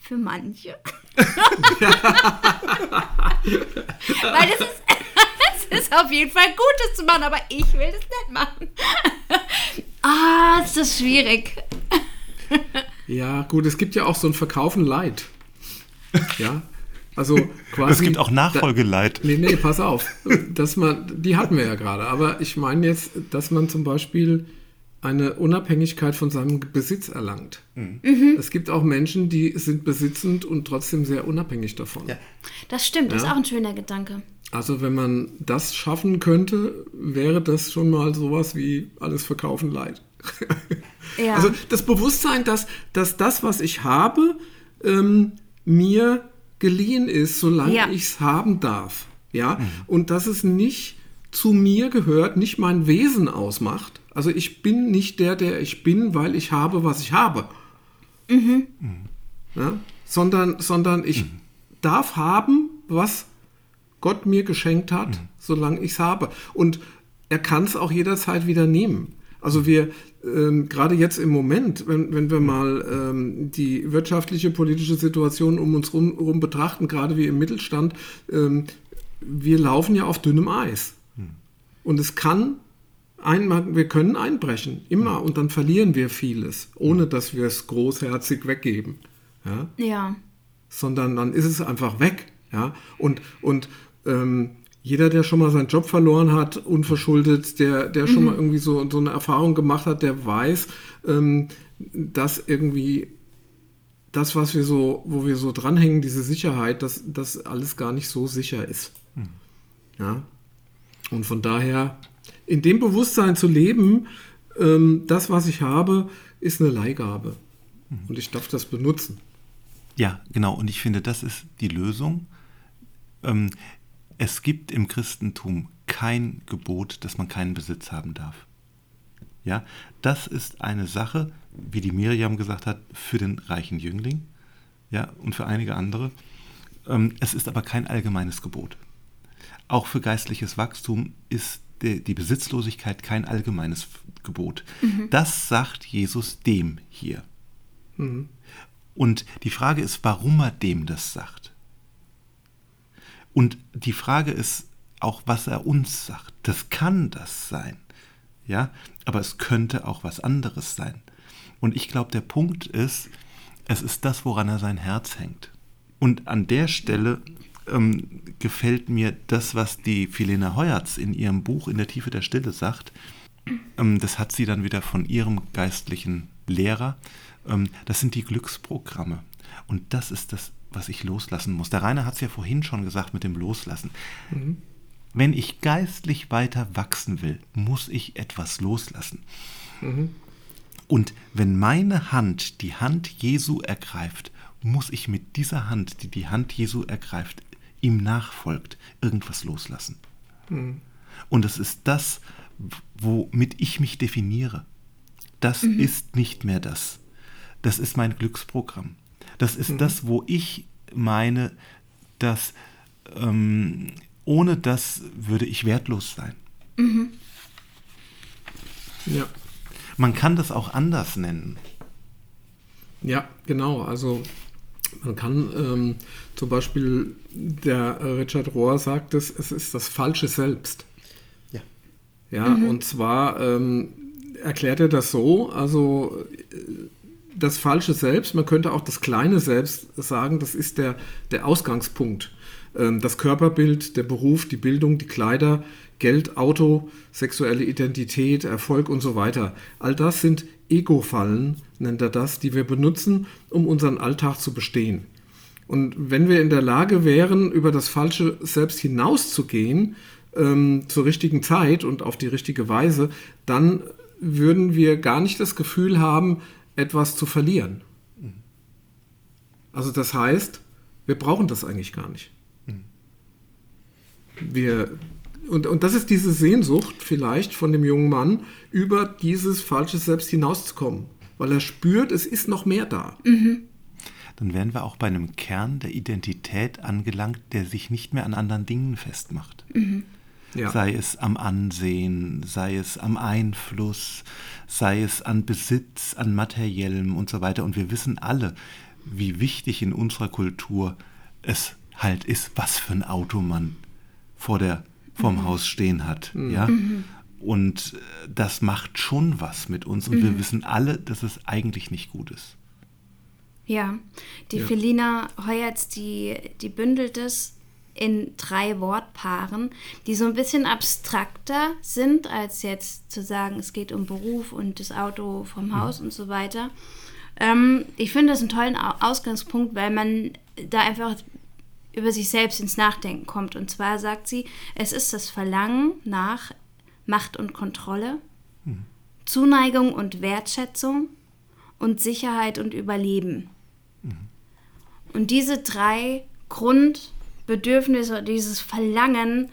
Speaker 1: für manche. [laughs] Weil das ist, [laughs] das ist auf jeden Fall gut, das zu machen, aber ich will das nicht machen. [laughs] ah, ist das schwierig.
Speaker 2: Ja, gut, es gibt ja auch so ein Verkaufen Leid. Ja, also [laughs] quasi.
Speaker 3: es gibt auch Nachfolgeleid.
Speaker 2: Nee, nee, pass auf. Dass man, die hatten wir ja gerade. Aber ich meine jetzt, dass man zum Beispiel eine Unabhängigkeit von seinem Besitz erlangt. Es gibt auch Menschen, die sind besitzend und trotzdem sehr unabhängig davon.
Speaker 3: Ja.
Speaker 1: Das stimmt, das ist
Speaker 2: Ja.
Speaker 1: auch ein schöner Gedanke.
Speaker 2: Also wenn man das schaffen könnte, wäre das schon mal sowas wie alles verkaufen leid.
Speaker 1: Ja.
Speaker 2: Also das Bewusstsein, dass, dass das, was ich habe, ähm, mir geliehen ist, solange
Speaker 1: Ja.
Speaker 2: ich es haben darf. Ja, und dass es nicht zu mir gehört, nicht mein Wesen ausmacht. Also ich bin nicht der, der ich bin, weil ich habe, was ich habe. Ja? Sondern, sondern ich darf haben, was Gott mir geschenkt hat, solange ich es habe. Und er kann es auch jederzeit wieder nehmen. Also wir, ähm, gerade jetzt im Moment, wenn, wenn wir mal ähm, die wirtschaftliche, politische Situation um uns rum, rum betrachten, gerade wie im Mittelstand, ähm, wir laufen ja auf dünnem Eis. Und es kann einmal, wir können einbrechen, immer, und dann verlieren wir vieles, ohne dass wir es großherzig weggeben. Ja?
Speaker 1: ja.
Speaker 2: sondern dann ist es einfach weg. Ja? Und, und ähm, jeder, der schon mal seinen Job verloren hat, unverschuldet, der, der schon mal irgendwie so, so eine Erfahrung gemacht hat, der weiß, ähm, dass irgendwie das, was wir so, wo wir so dranhängen, diese Sicherheit, dass das alles gar nicht so sicher ist. Ja? Und von daher, in dem Bewusstsein zu leben, ähm, das, was ich habe, ist eine Leihgabe. Und ich darf das benutzen.
Speaker 3: Ja, genau. Und ich finde, das ist die Lösung. Ähm, Es gibt im Christentum kein Gebot, dass man keinen Besitz haben darf. Ja, das ist eine Sache, wie die Miriam gesagt hat, für den reichen Jüngling ja, und für einige andere. Ähm, es ist aber kein allgemeines Gebot. Auch für geistliches Wachstum ist die, die Besitzlosigkeit kein allgemeines Gebot. Mhm. Das sagt Jesus dem hier. Mhm. Und die Frage ist, warum er dem das sagt. Und die Frage ist auch, was er uns sagt. Das kann das sein. Ja, aber es könnte auch was anderes sein. Und ich glaube, der Punkt ist, es ist das, woran er sein Herz hängt. Und an der Stelle ähm, gefällt mir das, was die Philena Heuertz in ihrem Buch In der Tiefe der Stille sagt. Ähm, das hat sie dann wieder von ihrem geistlichen Lehrer. Ähm, das sind die Glücksprogramme. Und das ist das, was ich loslassen muss. Der Rainer hat es ja vorhin schon gesagt mit dem Loslassen. Mhm. Wenn ich geistlich weiter wachsen will, muss ich etwas loslassen. Mhm. Und wenn meine Hand die Hand Jesu ergreift, muss ich mit dieser Hand, die die Hand Jesu ergreift, ihm nachfolgt, irgendwas loslassen. Mhm. Und es ist das, womit ich mich definiere. Das mhm. ist nicht mehr das. Das ist mein Glücksprogramm. Das ist mhm. das, wo ich meine, dass ähm, ohne das würde ich wertlos sein. Mhm. Ja. Man kann das auch anders nennen.
Speaker 2: Ja, genau. Also man kann ähm, zum Beispiel, der Richard Rohr sagt es, es ist das falsche Selbst. Ja. Ja, mhm. und zwar ähm, erklärt er das so, also das falsche Selbst, man könnte auch das kleine Selbst sagen, das ist der, der Ausgangspunkt. Ähm, das Körperbild, der Beruf, die Bildung, die Kleider, Geld, Auto, sexuelle Identität, Erfolg und so weiter. All das sind Ego-Fallen, nennt er das, die wir benutzen, um unseren Alltag zu bestehen. Und wenn wir in der Lage wären, über das falsche Selbst hinauszugehen, ähm, zur richtigen Zeit und auf die richtige Weise, dann würden wir gar nicht das Gefühl haben, etwas zu verlieren. Also das heißt, wir brauchen das eigentlich gar nicht. Wir, und, und das ist diese Sehnsucht vielleicht von dem jungen Mann, über dieses falsche Selbst hinauszukommen, weil er spürt, es ist noch mehr da. Mhm.
Speaker 3: Dann wären wir auch bei einem Kern der Identität angelangt, der sich nicht mehr an anderen Dingen festmacht. Mhm. Ja. Sei es am Ansehen, sei es am Einfluss, sei es an Besitz, an materiellem und so weiter. Und wir wissen alle, wie wichtig in unserer Kultur es halt ist, was für ein Auto man vor der, vorm mhm. Haus stehen hat. Mhm. Ja? Mhm. Und äh, das macht schon was mit uns. Und wir mhm. wissen alle, dass es eigentlich nicht gut ist.
Speaker 1: Ja, die ja. Felina Heuertz, die, die bündelt es in drei Wortpaaren, die so ein bisschen abstrakter sind, als jetzt zu sagen, es geht um Beruf und das Auto vom mhm. Haus und so weiter. Ähm, ich finde das einen tollen Ausgangspunkt, weil man da einfach über sich selbst ins Nachdenken kommt. Und zwar sagt sie, es ist das Verlangen nach Macht und Kontrolle, mhm. Zuneigung und Wertschätzung und Sicherheit und Überleben. Mhm. Und diese drei Grundbedürfnisse, dieses Verlangen,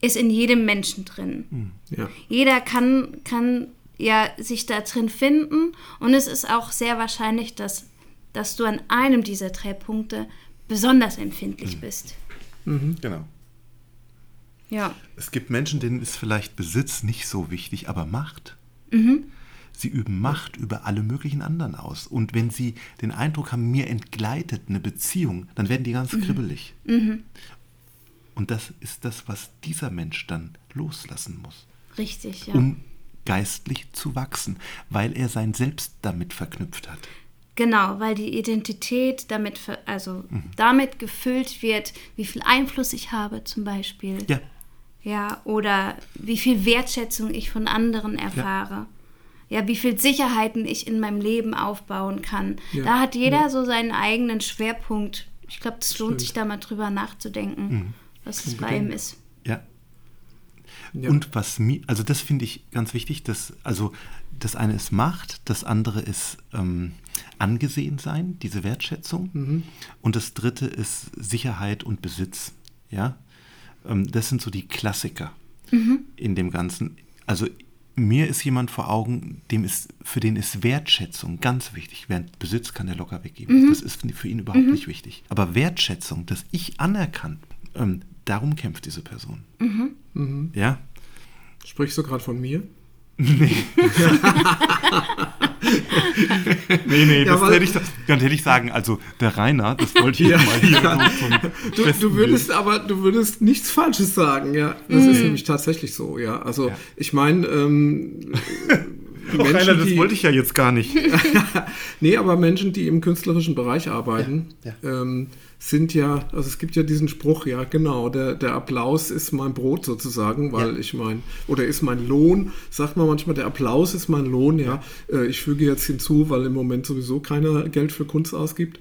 Speaker 1: ist in jedem Menschen drin. Mhm. Ja. Jeder kann, kann ja sich da drin finden und es ist auch sehr wahrscheinlich, dass, dass du an einem dieser drei Punkte besonders empfindlich mhm. bist.
Speaker 3: Mhm. Genau. Ja. Es gibt Menschen, denen ist vielleicht Besitz nicht so wichtig, aber Macht. Mhm. Sie üben Macht über alle möglichen anderen aus. Und wenn sie den Eindruck haben, mir entgleitet eine Beziehung, dann werden die ganz mhm. kribbelig. Mhm. Und das ist das, was dieser Mensch dann loslassen muss.
Speaker 1: Richtig, ja.
Speaker 3: Um geistlich zu wachsen, weil er sein Selbst damit verknüpft hat.
Speaker 1: Genau, weil die Identität damit, also mhm. damit gefüllt wird, wie viel Einfluss ich habe zum Beispiel. Ja. Ja, oder wie viel Wertschätzung ich von anderen erfahre. Ja, ja wie viel Sicherheiten ich in meinem Leben aufbauen kann. Ja. Da hat jeder ja. so seinen eigenen Schwerpunkt. Ich glaube, es lohnt sich da mal drüber nachzudenken, mhm. was es bei ihm ist.
Speaker 3: Ja. Und was mir, also das finde ich ganz wichtig, dass, also das eine ist Macht, das andere ist ähm, angesehen sein, diese Wertschätzung. Mhm. Und das dritte ist Sicherheit und Besitz. Ja? Ähm, das sind so die Klassiker mhm. in dem Ganzen. Also mir ist jemand vor Augen, dem ist, für den ist Wertschätzung ganz wichtig. Während Besitz kann er locker weggeben. Mhm. Das ist für ihn überhaupt mhm. nicht wichtig. Aber Wertschätzung, dass ich anerkannt, ähm, darum kämpft diese Person. Mhm.
Speaker 2: Mhm.
Speaker 3: Ja.
Speaker 2: Sprichst du gerade von mir?
Speaker 3: Nee. [laughs] nee, nee, ja, das hätte ich, dann hätte ich sagen, also der Rainer, das wollte ich ja, mal hier ja.
Speaker 2: so du, du, würdest aber, du würdest nichts Falsches sagen, ja. Das mhm. ist nämlich tatsächlich so, ja. Also ja. ich meine, ähm, [laughs]
Speaker 3: Menschen, Rainer, das die, wollte ich ja jetzt gar nicht. [laughs]
Speaker 2: nee, aber Menschen, die im künstlerischen Bereich arbeiten, ähm, sind ja, also es gibt ja diesen Spruch, ja genau, der, der Applaus ist mein Brot sozusagen, weil ja. ich mein, oder ist mein Lohn, sagt man manchmal, der Applaus ist mein Lohn, ja. ja. Äh, ich füge jetzt hinzu, weil im Moment sowieso keiner Geld für Kunst ausgibt.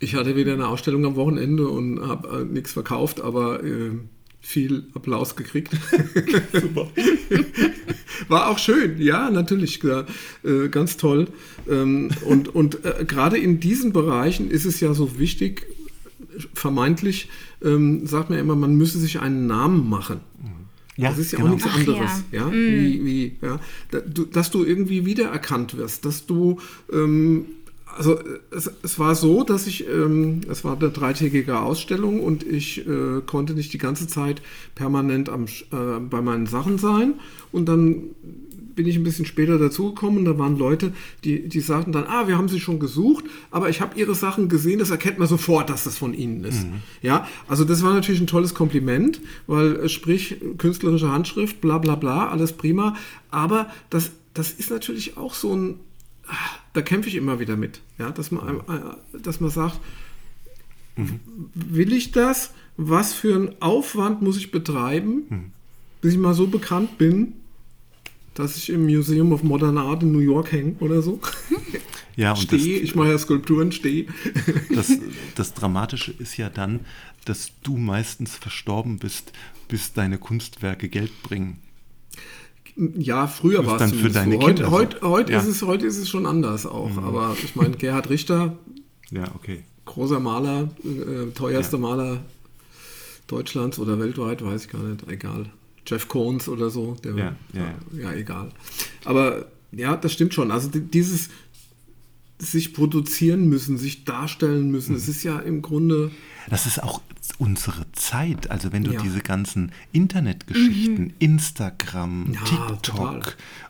Speaker 2: Ich hatte wieder eine Ausstellung am Wochenende und habe äh, nichts verkauft, aber äh, viel Applaus gekriegt. [laughs] Super. [laughs] War auch schön, ja, natürlich, äh, ganz toll. Ähm, und und äh, gerade in diesen Bereichen ist es ja so wichtig, vermeintlich ähm, sagt man immer, man müsse sich einen Namen machen. Ja, das ist ja genau. auch nichts anderes, ja, ja? Mm. Wie, wie, ja? dass du irgendwie wiedererkannt wirst, dass du ähm, also es, es, war so, dass ich, ähm, es war eine dreitägige Ausstellung und ich äh, konnte nicht die ganze Zeit permanent am, äh, bei meinen Sachen sein. Und dann bin ich ein bisschen später dazugekommen. Da waren Leute, die, die sagten dann, ah, wir haben sie schon gesucht, aber ich habe ihre Sachen gesehen, das erkennt man sofort, dass das von ihnen ist. Mhm. Ja, also das war natürlich ein tolles Kompliment, weil äh, sprich, künstlerische Handschrift, bla bla bla, alles prima. Aber das, das ist natürlich auch so ein da kämpfe ich immer wieder mit, ja, dass man, äh, dass man sagt, mhm. will ich das? Was für einen Aufwand muss ich betreiben, mhm. bis ich mal so bekannt bin, dass ich im Museum of Modern Art in New York hänge oder so?
Speaker 3: Ja, [laughs]
Speaker 2: und stehe, ich mache ja Skulpturen, stehe. [laughs]
Speaker 3: Das, das Dramatische ist ja dann, dass du meistens verstorben bist, bis deine Kunstwerke Geld bringen.
Speaker 2: Ja, früher war es
Speaker 3: für deine
Speaker 2: so.
Speaker 3: Kinder.
Speaker 2: Heute, heute, ja. ist es, heute ist es schon anders auch. Mhm. Aber ich meine, Gerhard Richter,
Speaker 3: ja, okay.
Speaker 2: großer Maler, äh, teuerster ja. Maler Deutschlands oder weltweit, weiß ich gar nicht, egal. Jeff Koons oder so, der, ja, ja, ja, egal. Aber ja, das stimmt schon. Also dieses sich produzieren müssen, sich darstellen müssen, es mhm. ist ja im Grunde.
Speaker 3: Das ist auch unsere Zeit. Also wenn du ja. diese ganzen Internetgeschichten, mhm. Instagram, ja, TikTok total.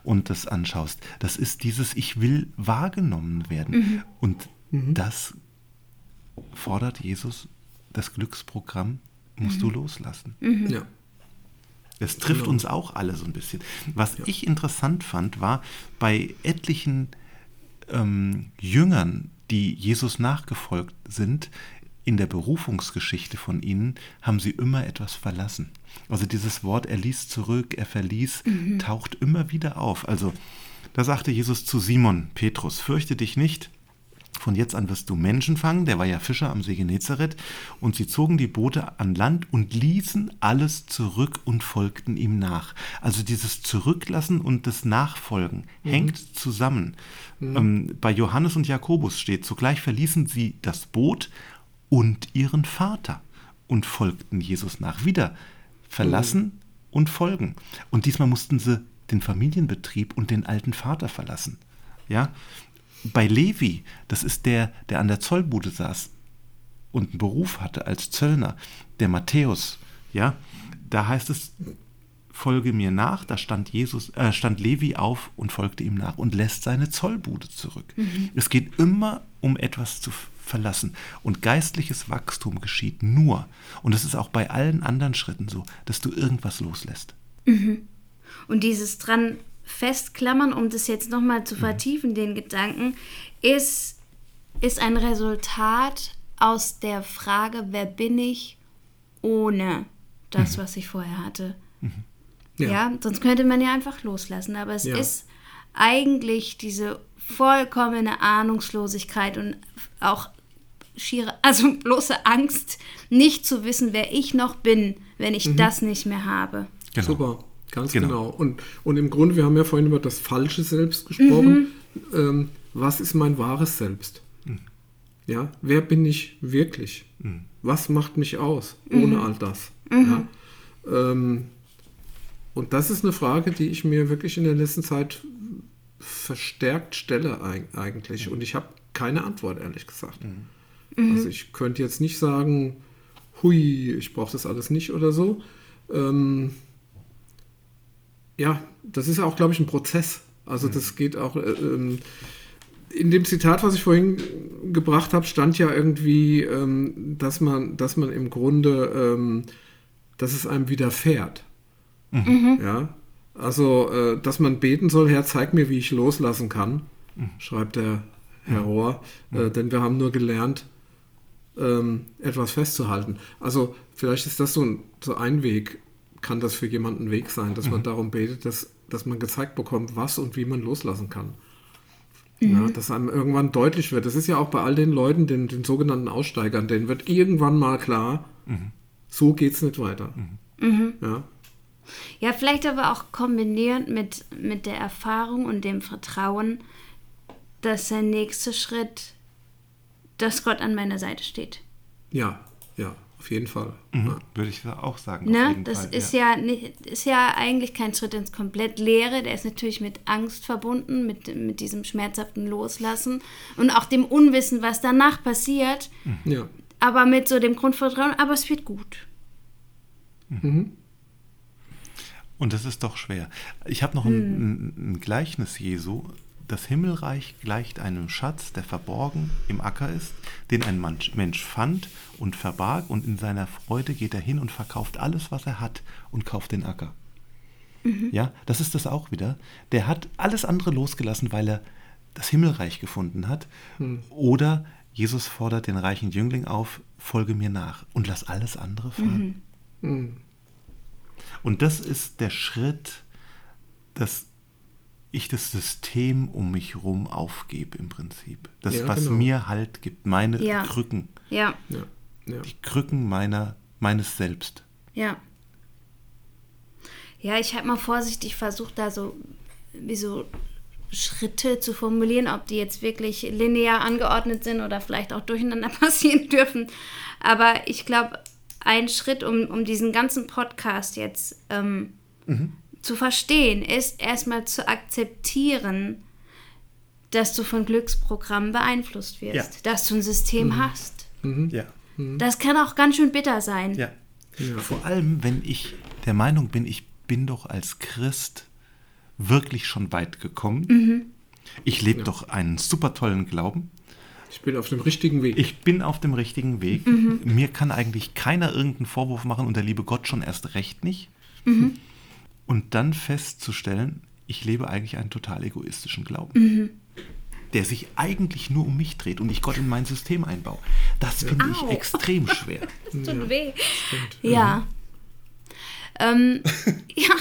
Speaker 3: und das anschaust, das ist dieses Ich will wahrgenommen werden. Mhm. Und mhm. das fordert Jesus, das Glücksprogramm musst du mhm. loslassen.
Speaker 2: Mhm. Ja.
Speaker 3: Das trifft genau. uns auch alle so ein bisschen. Was ja. ich interessant fand, war bei etlichen ähm, Jüngern, die Jesus nachgefolgt sind, in der Berufungsgeschichte von ihnen haben sie immer etwas verlassen. Also dieses Wort, er ließ zurück, er verließ, mhm. taucht immer wieder auf. Also da sagte Jesus zu Simon Petrus, fürchte dich nicht, von jetzt an wirst du Menschen fangen, der war ja Fischer am See Genezareth, und sie zogen die Boote an Land und ließen alles zurück und folgten ihm nach. Also dieses Zurücklassen und das Nachfolgen mhm. hängt zusammen. Mhm. Ähm, bei Johannes und Jakobus steht, zugleich verließen sie das Boot und ihren Vater und folgten Jesus nach. Wieder verlassen mhm. und folgen. Und diesmal mussten sie den Familienbetrieb und den alten Vater verlassen. Ja, bei Levi, das ist der, der an der Zollbude saß und einen Beruf hatte als Zöllner, der Matthäus, ja, da heißt es, folge mir nach, da stand Jesus, äh, stand Levi auf und folgte ihm nach und lässt seine Zollbude zurück. Mhm. Es geht immer um etwas zu verlassen. Und geistliches Wachstum geschieht nur, und das ist auch bei allen anderen Schritten so, dass du irgendwas loslässt.
Speaker 1: Mhm. Und dieses dran festklammern, um das jetzt nochmal zu mhm. vertiefen, mhm. den Gedanken, ist, ist ein Resultat aus der Frage, wer bin ich ohne das, mhm. was ich vorher hatte. Mhm. Ja. ja. sonst könnte man ja einfach loslassen. Aber es ja. ist eigentlich diese vollkommene Ahnungslosigkeit und auch schiere, [laughs] also bloße Angst, nicht zu wissen, wer ich noch bin, wenn ich mhm. das nicht mehr habe.
Speaker 2: Genau. Super, ganz genau. genau. Und, und im Grunde, wir haben ja vorhin über das falsche Selbst gesprochen. Mhm. Ähm, was ist mein wahres Selbst? Mhm. Ja, wer bin ich wirklich? Mhm. Was macht mich aus ohne mhm. all das? Ja? Ähm, und das ist eine Frage, die ich mir wirklich in der letzten Zeit verstärkt stelle eigentlich. Und ich habe keine Antwort, ehrlich gesagt. Mhm. Also ich könnte jetzt nicht sagen, hui, ich brauche das alles nicht oder so. Ähm, ja, das ist auch, glaube ich, ein Prozess. Also mhm. das geht auch. Äh, ähm, in dem Zitat, was ich vorhin gebracht habe, stand ja irgendwie, ähm, dass man, dass man im Grunde, ähm, dass es einem widerfährt. Mhm. Ja, also, äh, dass man beten soll, Herr, zeig mir, wie ich loslassen kann, mhm. schreibt der Herr Rohr, äh, denn wir haben nur gelernt, ähm, etwas festzuhalten. Also, vielleicht ist das so ein, so ein Weg, kann das für jemanden ein Weg sein, dass mhm. man darum betet, dass, dass man gezeigt bekommt, was und wie man loslassen kann. Mhm. Ja, dass einem irgendwann deutlich wird. Das ist ja auch bei all den Leuten, den, den sogenannten Aussteigern, denen wird irgendwann mal klar, mhm. so geht es nicht weiter.
Speaker 1: Mhm. Mhm. Ja. ja, vielleicht aber auch kombiniert mit, mit der Erfahrung und dem Vertrauen, dass der nächste Schritt, dass Gott an meiner Seite steht.
Speaker 2: Ja, ja, auf jeden Fall.
Speaker 3: Mhm,
Speaker 2: ja.
Speaker 3: Würde ich auch sagen.
Speaker 1: Ne? das Fall, ist ja. ja. nicht, ist ja eigentlich kein Schritt ins komplett Leere. Der ist natürlich mit Angst verbunden, mit, mit diesem schmerzhaften Loslassen und auch dem Unwissen, was danach passiert.
Speaker 2: Mhm. Ja.
Speaker 1: Aber mit so dem Grundvertrauen, aber es wird gut.
Speaker 3: Mhm. Und das ist doch schwer. Ich habe noch ein, hm. ein, ein Gleichnis Jesu, das Himmelreich gleicht einem Schatz, der verborgen im Acker ist, den ein Mensch fand und verbarg, und in seiner Freude geht er hin und verkauft alles, was er hat, und kauft den Acker. Mhm. Ja, das ist das auch wieder. Der hat alles andere losgelassen, weil er das Himmelreich gefunden hat. Mhm. Oder Jesus fordert den reichen Jüngling auf, folge mir nach und lass alles andere fahren. Mhm. mhm. Und das ist der Schritt, das ich das System um mich herum aufgebe im Prinzip. Das, ja, was genau. mir Halt gibt, meine ja. Krücken.
Speaker 1: Ja.
Speaker 2: ja.
Speaker 3: Die Krücken meiner, meines Selbst.
Speaker 1: Ja. Ja, ich habe mal vorsichtig versucht, da so wie so Schritte zu formulieren, ob die jetzt wirklich linear angeordnet sind oder vielleicht auch durcheinander [laughs] passieren dürfen. Aber ich glaube, ein Schritt, um, um diesen ganzen Podcast jetzt ähm, mhm zu verstehen ist, erstmal zu akzeptieren, dass du von Glücksprogrammen beeinflusst wirst, ja. dass du ein System mhm. hast.
Speaker 3: Mhm. Ja.
Speaker 1: Mhm. Das kann auch ganz schön bitter sein.
Speaker 3: Ja. ja. Vor allem, wenn ich der Meinung bin, ich bin doch als Christ wirklich schon weit gekommen. Mhm. Ich lebe ja. doch einen super tollen Glauben.
Speaker 2: Ich bin auf dem richtigen Weg.
Speaker 3: Ich bin auf dem richtigen Weg. Mhm. Mir kann eigentlich keiner irgendeinen Vorwurf machen und der liebe Gott schon erst recht nicht. Und dann festzustellen, ich lebe eigentlich einen total egoistischen Glauben. Mhm. Der sich eigentlich nur um mich dreht und ich Gott in mein System einbaue. Das finde ich extrem [laughs] schwer.
Speaker 1: das tut ja, weh. Ja. Mhm. Ähm, [laughs] ja.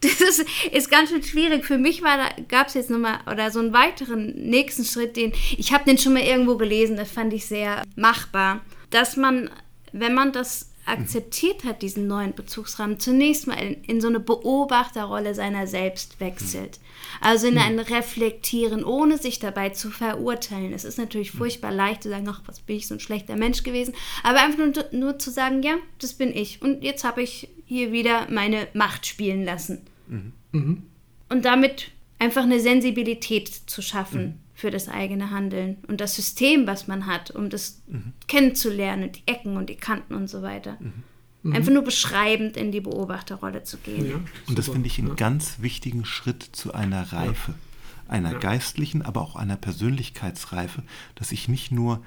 Speaker 1: Das ist, ist ganz schön schwierig. Für mich gab es jetzt nochmal oder so einen weiteren nächsten Schritt, den ich habe den schon mal irgendwo gelesen, das fand ich sehr machbar, dass man, wenn man das akzeptiert hat, diesen neuen Bezugsrahmen, zunächst mal in, in so eine Beobachterrolle seiner selbst wechselt. Also in ein Reflektieren, ohne sich dabei zu verurteilen. Es ist natürlich furchtbar leicht zu sagen, ach, was bin ich so ein schlechter Mensch gewesen, aber einfach nur, nur zu sagen, ja, das bin ich. Und jetzt habe ich hier wieder meine Macht spielen lassen. Mhm. Mhm. Und damit einfach eine Sensibilität zu schaffen. Mhm für das eigene Handeln und das System, was man hat, um das mhm. kennenzulernen, die Ecken und die Kanten und so weiter. Mhm. Einfach nur beschreibend in die Beobachterrolle zu gehen.
Speaker 3: Ja, und das finde ich einen ja. ganz wichtigen Schritt zu einer Reife, ja. einer geistlichen, aber auch einer Persönlichkeitsreife, dass ich nicht nur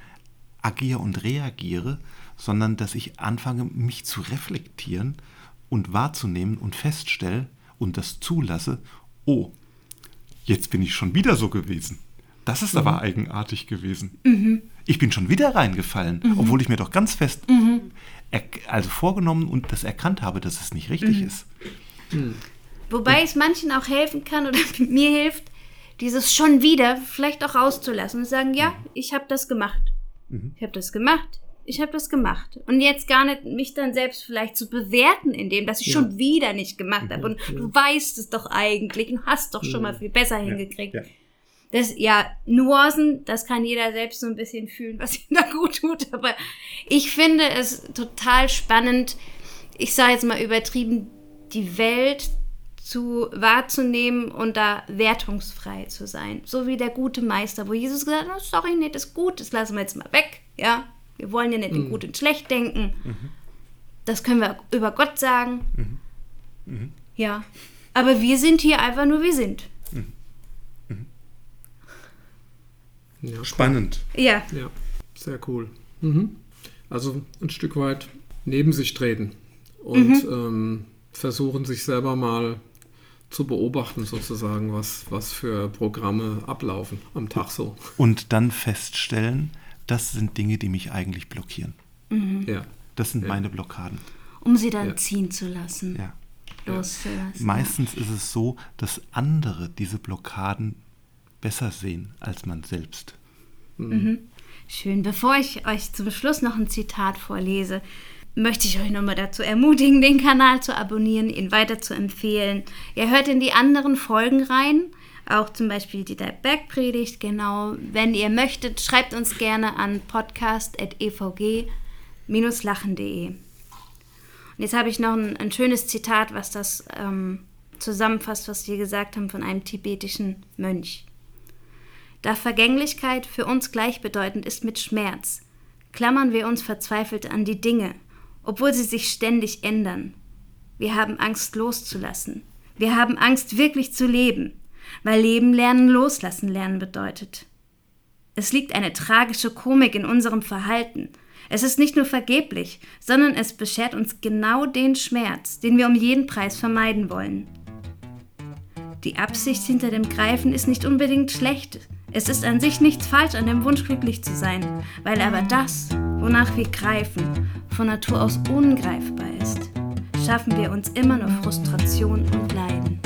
Speaker 3: agiere und reagiere, sondern dass ich anfange, mich zu reflektieren und wahrzunehmen und feststelle und das zulasse, oh, jetzt bin ich schon wieder so gewesen. Das ist mhm. aber eigenartig gewesen. Mhm. Ich bin schon wieder reingefallen, mhm. obwohl ich mir doch ganz fest mhm. also vorgenommen und das erkannt habe, dass es nicht richtig
Speaker 1: mhm.
Speaker 3: ist.
Speaker 1: Mhm. Wobei und, es manchen auch helfen kann oder [laughs] mir hilft, dieses schon wieder vielleicht auch rauszulassen und sagen, ja, ich habe das gemacht. Ich habe das gemacht. Ich habe das gemacht. Und jetzt gar nicht mich dann selbst vielleicht zu bewerten, indem dass ich ja. schon wieder nicht gemacht habe. Und ja. du weißt es doch eigentlich und hast doch schon mal viel besser hingekriegt. Ja das, ja, Nuancen, das kann jeder selbst so ein bisschen fühlen, was ihm [laughs] da gut tut. Aber ich finde es total spannend, ich sage jetzt mal übertrieben, die Welt zu wahrzunehmen und da wertungsfrei zu sein. So wie der gute Meister, wo Jesus gesagt hat, oh, sorry, das ist gut, das lassen wir jetzt mal weg. Ja, wir wollen ja nicht in gut und schlecht denken. Das können wir über Gott sagen. Ja, aber wir sind hier einfach nur, wir sind.
Speaker 2: Ja,
Speaker 3: Spannend.
Speaker 1: Ja,
Speaker 2: Ja, sehr cool. Mhm. Also ein Stück weit neben sich treten und ähm, versuchen sich selber mal zu beobachten, sozusagen, was, was für Programme ablaufen am Tag so.
Speaker 3: Und dann feststellen, das sind Dinge, die mich eigentlich blockieren.
Speaker 2: Ja.
Speaker 3: Das sind
Speaker 2: Ja.
Speaker 3: meine Blockaden.
Speaker 1: um sie dann
Speaker 2: Ja.
Speaker 1: ziehen zu lassen,
Speaker 3: Ja.
Speaker 1: loszulassen.
Speaker 3: Meistens ist es so, dass andere diese Blockaden besser sehen als man selbst.
Speaker 1: Schön. Bevor ich euch zum Schluss noch ein Zitat vorlese, möchte ich euch nochmal dazu ermutigen, den Kanal zu abonnieren, ihn weiter zu empfehlen. Ihr hört in die anderen Folgen rein, auch zum Beispiel die der Bergpredigt, genau. Wenn ihr möchtet, schreibt uns gerne an podcast.evg-lachen.de. Und jetzt habe ich noch ein, ein schönes Zitat, was das ähm, zusammenfasst, was wir gesagt haben von einem tibetischen Mönch. Da Vergänglichkeit für uns gleichbedeutend ist mit Schmerz, klammern wir uns verzweifelt an die Dinge, obwohl sie sich ständig ändern. Wir haben Angst loszulassen. Wir haben Angst wirklich zu leben, weil Leben lernen loslassen lernen bedeutet. Es liegt eine tragische Komik in unserem Verhalten. Es ist nicht nur vergeblich, sondern es beschert uns genau den Schmerz, den wir um jeden Preis vermeiden wollen. Die Absicht hinter dem Greifen ist nicht unbedingt schlecht. Es ist an sich nichts falsch an dem Wunsch, glücklich zu sein, weil aber das, wonach wir greifen, von Natur aus ungreifbar ist, schaffen wir uns immer nur Frustration und Leiden.